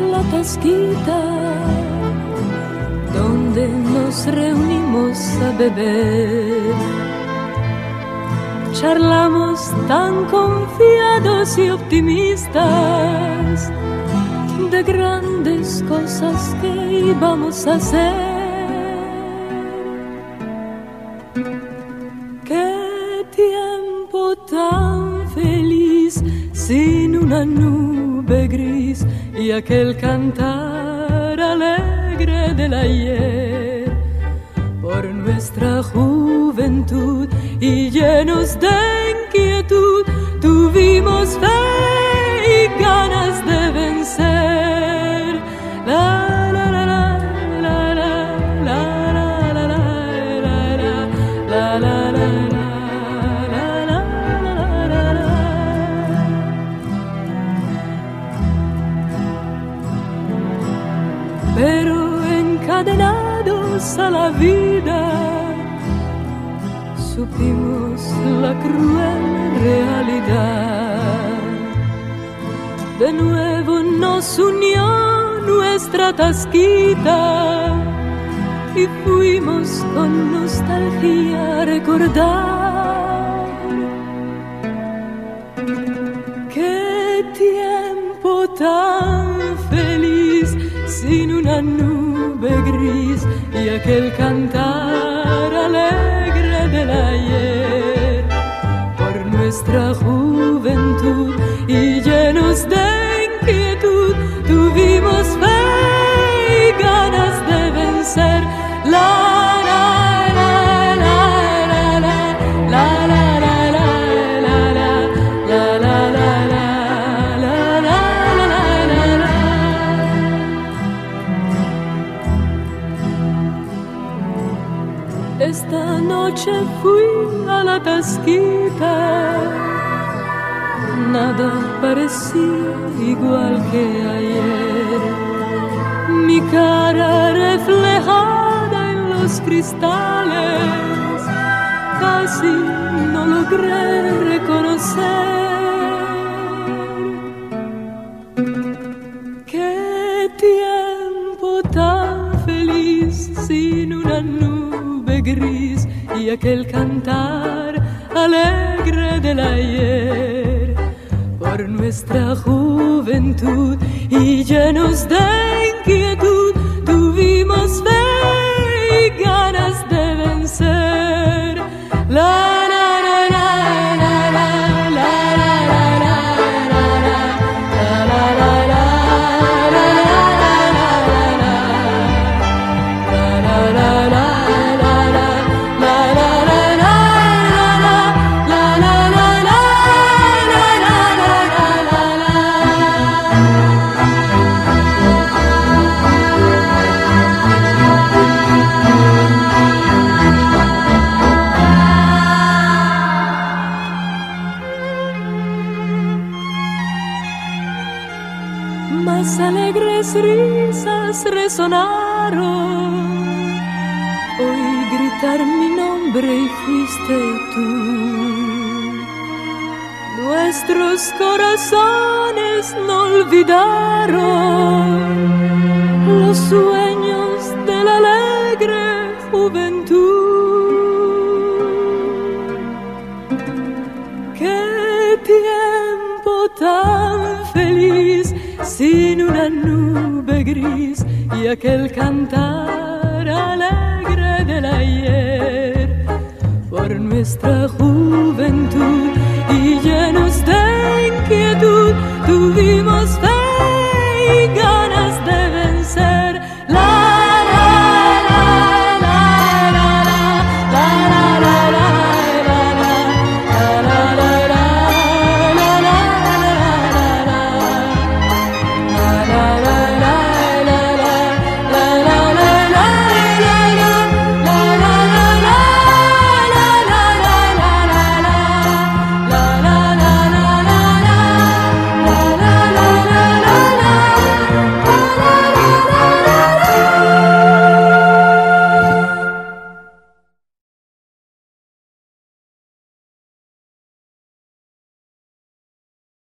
la tasquita donde nos reunimos a beber. Charlamos tan confiados y optimistas de grandes cosas que íbamos a hacer. Qué tiempo tan feliz sin una nube gris y aquel cantar alegre del ayer. Por nuestra juventud y llenos de inquietud pero encadenados a la vida, supimos la cruel realidad. De nuevo nos unió nuestra tasquita y fuimos con nostalgia a recordar. Y aquel cantar alegre del ayer. Por nuestra juventud y Esta noche fui a la tasquita, nada parecía igual que ayer. Mi cara reflejada en los cristales, casi no logré reconocer. Y aquel cantar alegre del ayer. Por nuestra juventud y llenos de inquietud tuvimos fe Más alegres risas resonaron. Oí gritar mi nombre y fuiste tú. Nuestros corazones no olvidaron los sueños sin una nube gris y aquel cantar alegre del ayer. Por nuestra juventud y llenos de inquietud tuvimos